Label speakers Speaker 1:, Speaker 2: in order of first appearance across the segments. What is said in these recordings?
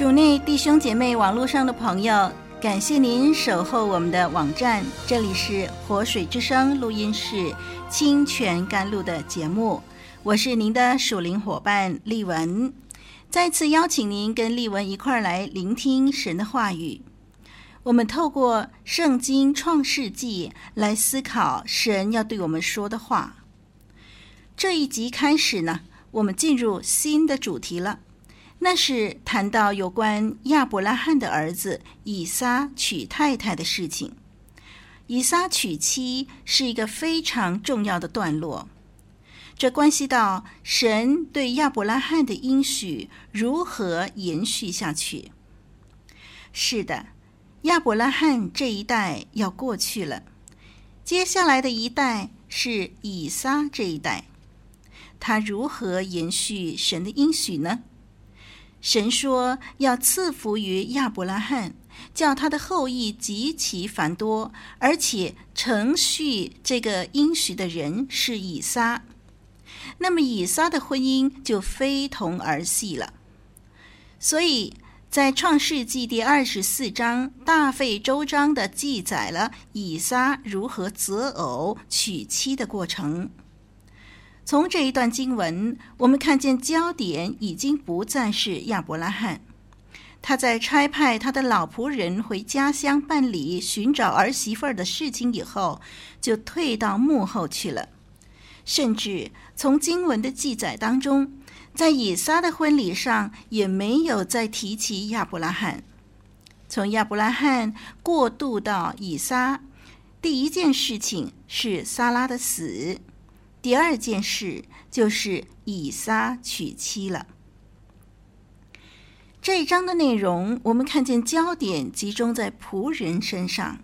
Speaker 1: 主内弟兄姐妹，网络上的朋友，感谢您守候我们的网站。这里是活水之声录音室清泉甘露的节目，我是您的属灵伙伴丽文。再次邀请您跟丽文一块儿来聆听神的话语。我们透过圣经创世纪来思考神要对我们说的话。这一集开始呢，我们进入新的主题了。那是谈到有关亚伯拉罕的儿子以撒娶太太的事情。以撒娶妻是一个非常重要的段落，这关系到神对亚伯拉罕的应许如何延续下去。是的，亚伯拉罕这一代要过去了，接下来的一代是以撒这一代，他如何延续神的应许呢？神说要赐福于亚伯拉罕，叫他的后裔极其繁多，而且承续这个应许的人是以撒。那么以撒的婚姻就非同儿戏了。所以在创世纪第二十四章大费周章地记载了以撒如何择偶娶妻的过程。从这一段经文，我们看见焦点已经不再是亚伯拉罕。他在差派他的老仆人回家乡办理寻找儿媳妇的事情以后，就退到幕后去了。甚至从经文的记载当中，在以撒的婚礼上也没有再提起亚伯拉罕。从亚伯拉罕过渡到以撒，第一件事情是撒拉的死。第二件事就是以撒娶妻了。这一章的内容，我们看见焦点集中在仆人身上。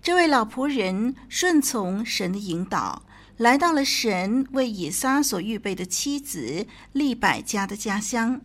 Speaker 1: 这位老仆人顺从神的引导，来到了神为以撒所预备的妻子利百加的家乡。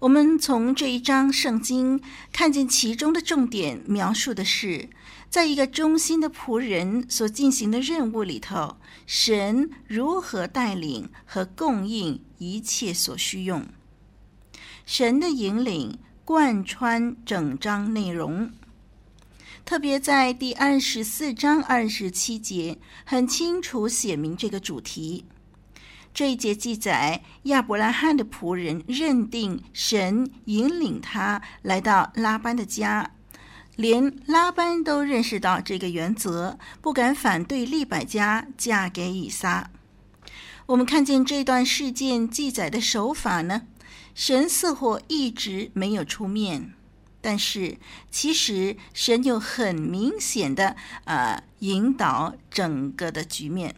Speaker 1: 我们从这一章圣经看见其中的重点，描述的是，在一个忠心的仆人所进行的任务里头，神如何带领和供应一切所需用。神的引领贯穿整章内容，特别在第二十四章二十七节，很清楚写明这个主题。这一节记载，亚伯拉罕的仆人认定神引领他来到拉班的家。连拉班都认识到这个原则，不敢反对利百加嫁给以撒。我们看见这段事件记载的手法呢，神似乎一直没有出面，但是其实神有很明显的呃引导整个的局面。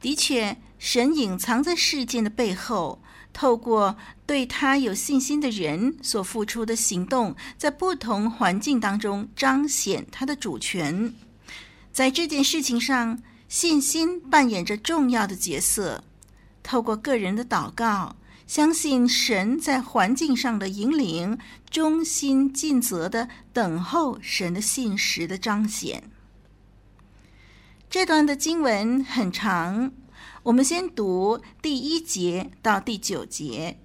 Speaker 1: 的确，神隐藏在事件的背后。透过对他有信心的人所付出的行动，在不同环境当中彰显他的主权。在这件事情上，信心扮演着重要的角色。透过个人的祷告，相信神在环境上的引领，忠心尽责的等候神的信实的彰显。这段的经文很长，我们先读第一节到第九节。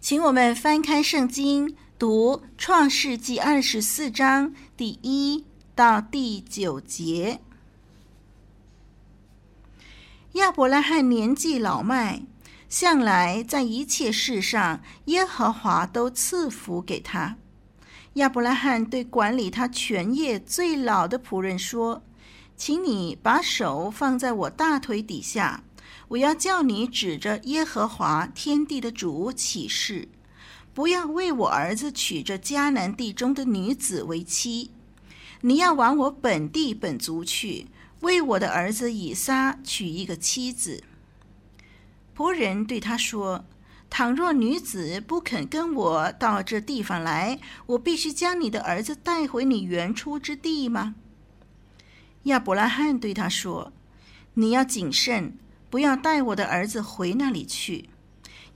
Speaker 1: 请我们翻开圣经，读创世纪二十四章第一到第九节。亚伯拉罕年纪老迈，向来在一切事上，耶和华都赐福给他。亚伯拉罕对管理他全业最老的仆人说：“请你把手放在我大腿底下。”我要叫你指着耶和华天地的主起誓，不要为我儿子娶这迦南地中的女子为妻。你要往我本地本族去，为我的儿子以撒娶一个妻子。仆人对他说：“倘若女子不肯跟我到这地方来，我必须将你的儿子带回你原出之地吗？”亚伯拉罕对他说：“你要谨慎。”不要带我的儿子回那里去。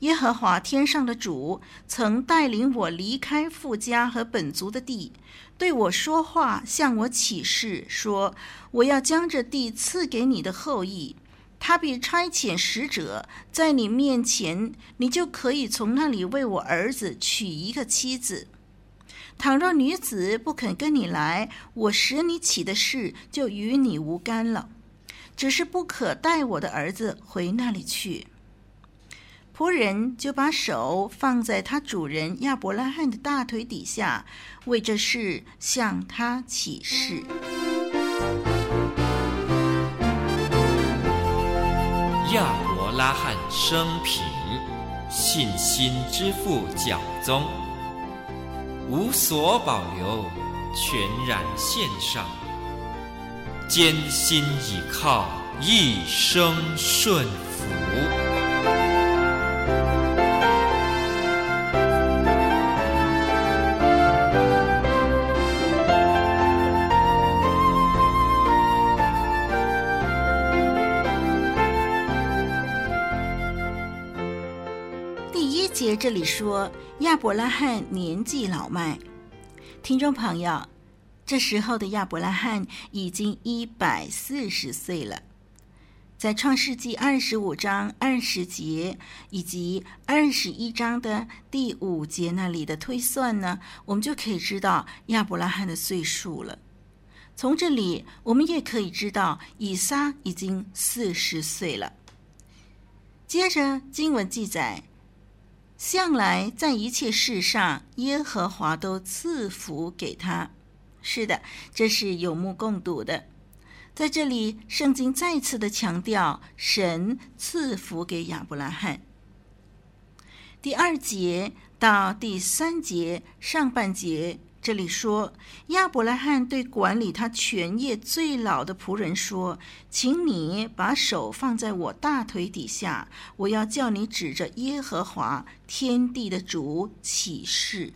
Speaker 1: 耶和华天上的主曾带领我离开富家和本族的地，对我说话，向我起誓说：“我要将这地赐给你的后裔。他必差遣使者在你面前，你就可以从那里为我儿子娶一个妻子。倘若女子不肯跟你来，我使你起的事就与你无干了。”只是不可带我的儿子回那里去。仆人就把手放在他主人亚伯拉罕的大腿底下，为这事向他起誓。
Speaker 2: 亚伯拉罕生平，信心之父教宗，无所保留，全然献上。艰辛倚靠，一生
Speaker 1: 顺这里说亚伯拉罕年纪老迈，听众朋友。这时候的亚伯拉罕已经一百四十岁了。在创世纪二十五章二十节以及二十一章的第五节那里的推算呢，我们就可以知道亚伯拉罕的岁数了。从这里，我们也可以知道以撒已经四十岁了。接着经文记载，向来在一切事上，耶和华都赐福给他。是的，这是有目共睹的。在这里，圣经再次的强调，神赐福给亚伯拉罕。第二节到第三节上半节，这里说，亚伯拉罕对管理他全业最老的仆人说：“请你把手放在我大腿底下，我要叫你指着耶和华天地的主起誓。”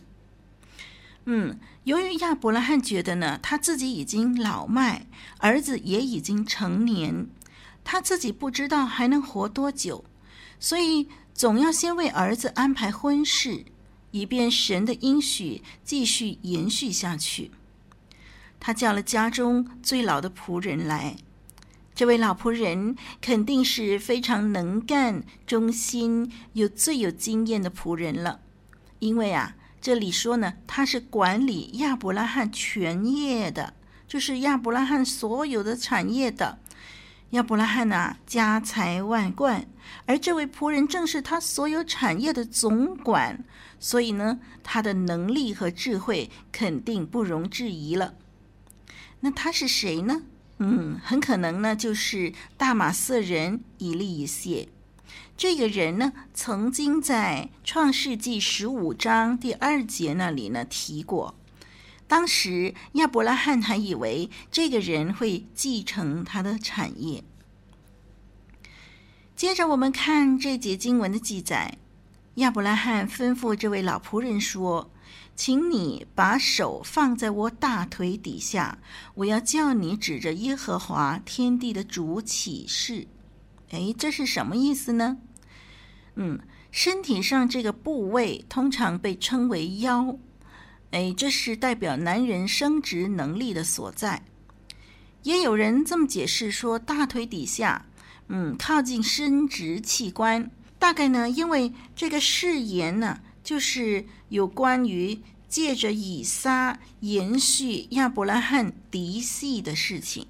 Speaker 1: 嗯。由于亚伯拉罕觉得呢，他自己已经老迈，儿子也已经成年，他自己不知道还能活多久，所以总要先为儿子安排婚事，以便神的应许继续延续下去。他叫了家中最老的仆人来，这位老仆人肯定是非常能干、忠心又最有经验的仆人了，因为啊。这里说呢，他是管理亚伯拉罕全业的，就是亚伯拉罕所有的产业的。亚伯拉罕呐、家财万贯，而这位仆人正是他所有产业的总管，所以呢，他的能力和智慧肯定不容置疑了。那他是谁呢？嗯，很可能呢，就是大马色人以利以谢。这个人呢，曾经在创世纪十五章第二节那里呢提过。当时亚伯拉罕还以为这个人会继承他的产业。接着我们看这节经文的记载，亚伯拉罕吩咐这位老仆人说：“请你把手放在我大腿底下，我要叫你指着耶和华天地的主起誓。”哎，这是什么意思呢？嗯，身体上这个部位通常被称为腰，哎，这是代表男人生殖能力的所在。也有人这么解释说，大腿底下，嗯，靠近生殖器官，大概呢，因为这个誓言呢，就是有关于借着以撒延续亚伯拉罕嫡系的事情。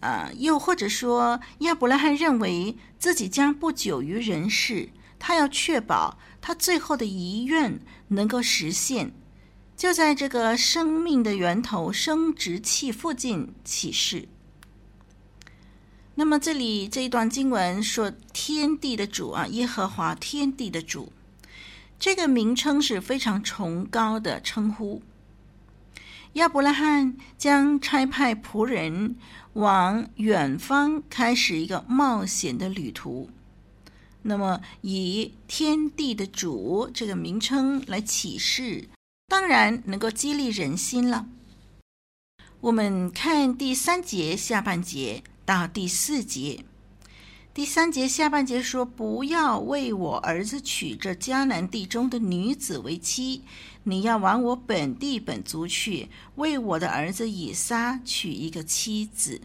Speaker 1: 啊，又或者说，亚伯拉罕认为自己将不久于人世，他要确保他最后的遗愿能够实现，就在这个生命的源头生殖器附近起誓。那么这里这一段经文说：“天地的主啊，耶和华天地的主”，这个名称是非常崇高的称呼。亚伯拉罕将差派仆人往远方开始一个冒险的旅途。那么，以“天地的主”这个名称来起誓，当然能够激励人心了。我们看第三节下半节到第四节。第三节下半节说：“不要为我儿子娶这迦南地中的女子为妻，你要往我本地本族去，为我的儿子以撒娶一个妻子。”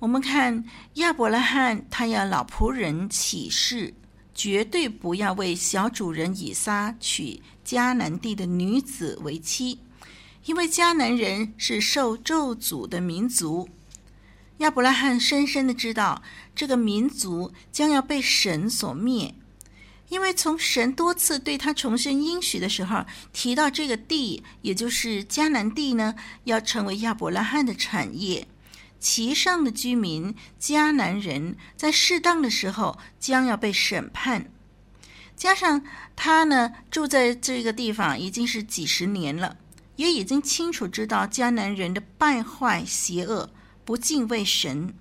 Speaker 1: 我们看亚伯拉罕，他要老仆人起誓，绝对不要为小主人以撒娶迦南地的女子为妻，因为迦南人是受咒诅的民族。亚伯拉罕深深的知道，这个民族将要被神所灭，因为从神多次对他重申应许的时候，提到这个地，也就是迦南地呢，要成为亚伯拉罕的产业，其上的居民迦南人在适当的时候将要被审判，加上他呢住在这个地方已经是几十年了，也已经清楚知道迦南人的败坏邪恶。不敬畏神，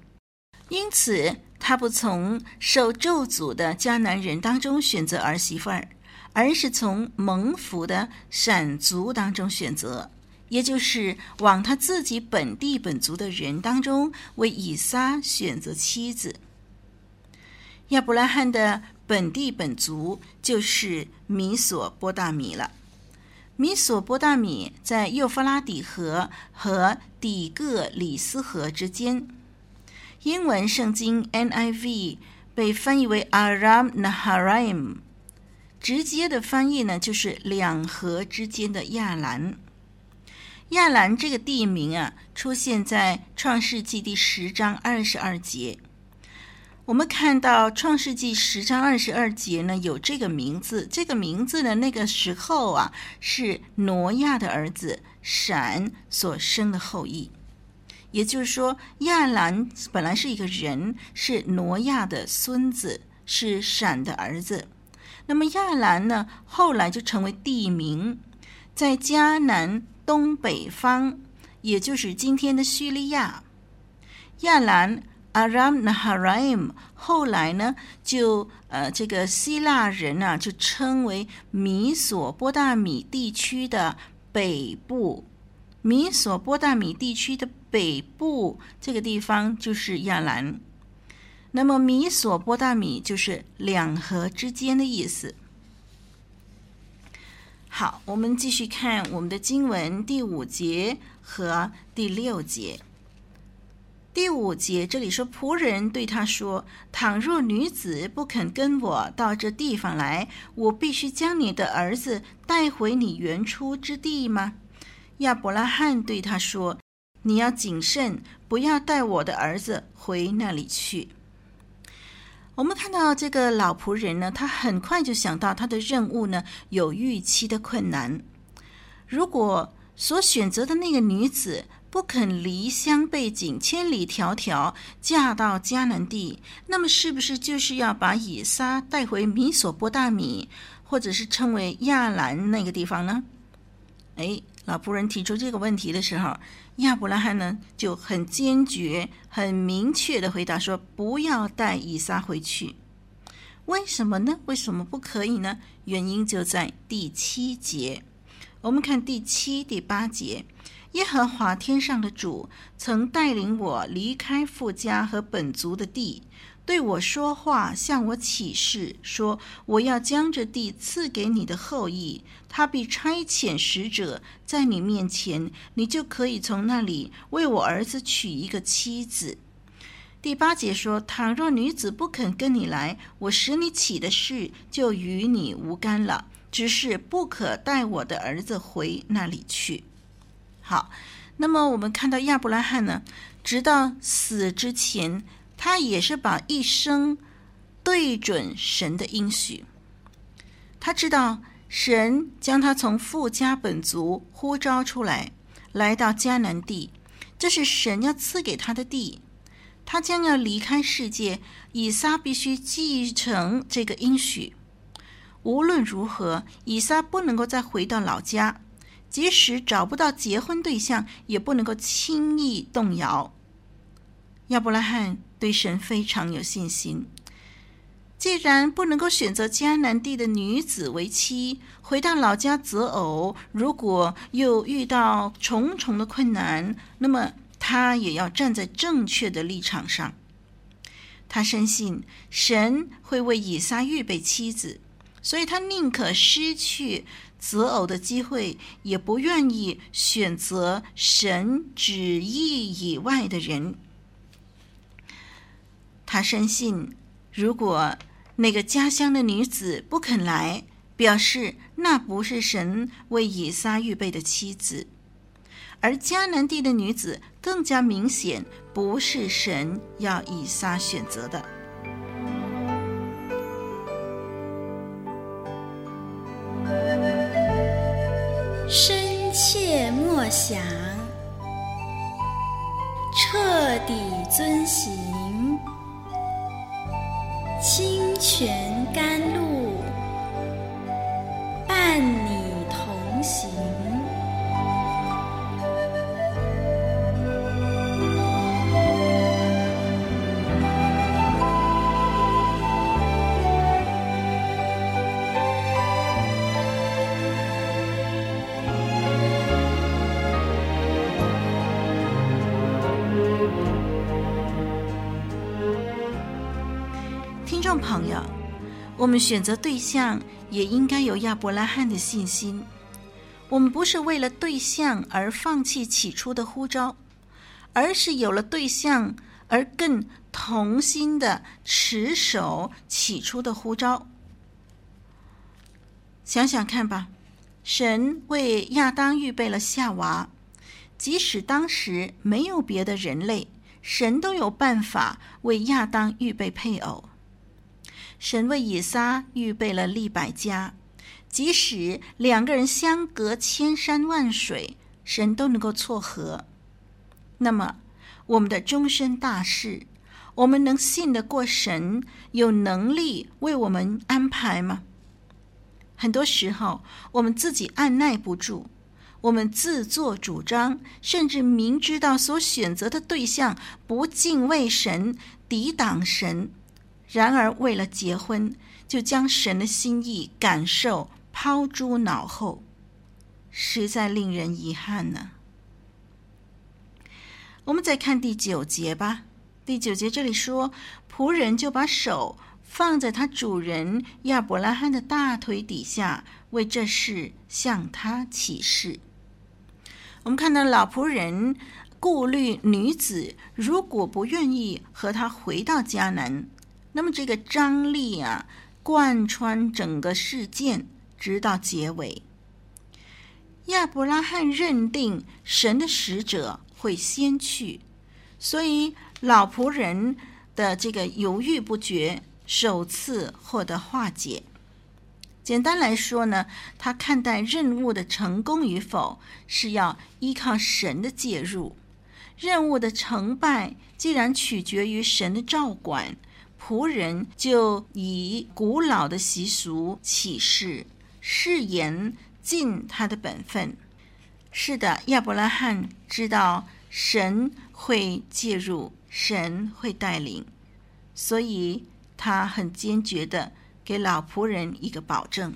Speaker 1: 因此他不从受咒诅的迦南人当中选择儿媳妇儿，而是从蒙福的闪族当中选择，也就是往他自己本地本族的人当中为以撒选择妻子。亚伯拉罕的本地本族就是米索波大米了。米索波大米在幼发拉底河和底格里斯河之间。英文圣经 NIV 被翻译为 Aram Naharaim，直接的翻译呢就是两河之间的亚兰。亚兰这个地名啊，出现在创世纪第十章二十二节。我们看到《创世纪》十章二十二节呢，有这个名字。这个名字呢，那个时候啊，是挪亚的儿子闪所生的后裔。也就是说，亚兰本来是一个人，是挪亚的孙子，是闪的儿子。那么亚兰呢，后来就成为地名，在迦南东北方，也就是今天的叙利亚。亚兰。Aram Naharaim，后来呢，就呃，这个希腊人呢、就称为米索波大米地区的北部。米索波大米地区的北部这个地方就是亚兰。那么米索波大米就是两河之间的意思。好，我们继续看我们的经文第五节和第六节。第五节这里说，仆人对他说：“倘若女子不肯跟我到这地方来，我必须将你的儿子带回你原出之地吗？”亚伯拉罕对他说：“你要谨慎，不要带我的儿子回那里去。”我们看到这个老仆人呢，他很快就想到他的任务呢有预期的困难。如果所选择的那个女子，不肯离乡背井，千里迢迢嫁到迦南地，那么是不是就是要把以撒带回米索波大米，或者是称为亚兰那个地方呢？哎，老仆人提出这个问题的时候，亚伯拉罕呢就很坚决、很明确地回答说：“不要带以撒回去。”为什么呢？为什么不可以呢？原因就在第七节。我们看第七、第八节。耶和华天上的主曾带领我离开父家和本族的地，对我说话，向我起誓，说我要将这地赐给你的后裔，他必差遣使者在你面前，你就可以从那里为我儿子娶一个妻子。第八节说：倘若女子不肯跟你来，我使你起的事就与你无干了，只是不可带我的儿子回那里去。好，那么我们看到亚伯拉罕呢，直到死之前。他也是把一生对准神的应许。他知道神将他从富家本族呼召出来，来到迦南地，这是神要赐给他的地。他将要离开世界，以撒必须继承这个应许。无论如何，以撒不能够再回到老家，即使找不到结婚对象，也不能够轻易动摇。亚伯拉罕对神非常有信心。既然不能够选择迦南地的女子为妻，回到老家择偶，如果又遇到重重的困难，那么他也要站在正确的立场上。他深信神会为以撒预备妻子，所以他宁可失去择偶的机会，也不愿意选择神旨意以外的人。他深信，如果那个家乡的女子不肯来，表示那不是神为以撒预备的妻子；而迦南地的女子更加明显，不是神要以撒选择的。
Speaker 3: 深切默想，彻底遵行。清泉甘
Speaker 1: 朋友，我们选择对象也应该有亚伯拉罕的信心。我们不是为了对象而放弃起初的呼召，而是有了对象而更同心的持守起初的呼召。想想看吧，神为亚当预备了夏娃，即使当时没有别的人类，神都有办法为亚当预备配偶。神为以撒预备了利百加，即使两个人相隔千山万水，神都能够撮合。那么，我们的终身大事，我们能信得过神有能力为我们安排吗？很多时候，我们自己按捺不住，我们自作主张，甚至明知道所选择的对象不敬畏神，抵挡神。然而，为了结婚，就将神的心意感受抛诸脑后，实在令人遗憾呢。我们再看第九节吧。第九节这里说，仆人就把手放在他主人亚伯拉罕的大腿底下，为这事向他起誓。我们看到老仆人顾虑女子如果不愿意和他回到迦南。那么这个张力啊，贯穿整个事件，直到结尾。亚伯拉罕认定神的使者会先去，所以老仆人的这个犹豫不决，首次获得化解。简单来说呢，他看待任务的成功与否，是要依靠神的介入。任务的成败，既然取决于神的照管。仆人就以古老的习俗起誓，誓言尽他的本分。是的，亚伯拉罕知道神会介入，神会带领，所以他很坚决的给老仆人一个保证。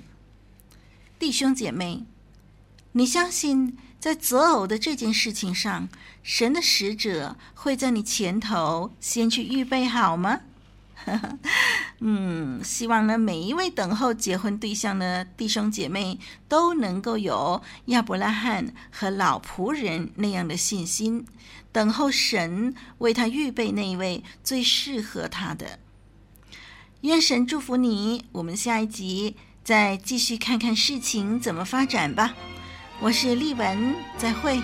Speaker 1: 弟兄姐妹，你相信在择偶的这件事情上，神的使者会在你前头先去预备好吗？嗯，希望呢，每一位等候结婚对象的弟兄姐妹都能够有亚伯拉罕和老仆人那样的信心，等候神为他预备那一位最适合他的。愿神祝福你，我们下一集再继续看看事情怎么发展吧。我是丽文，再会。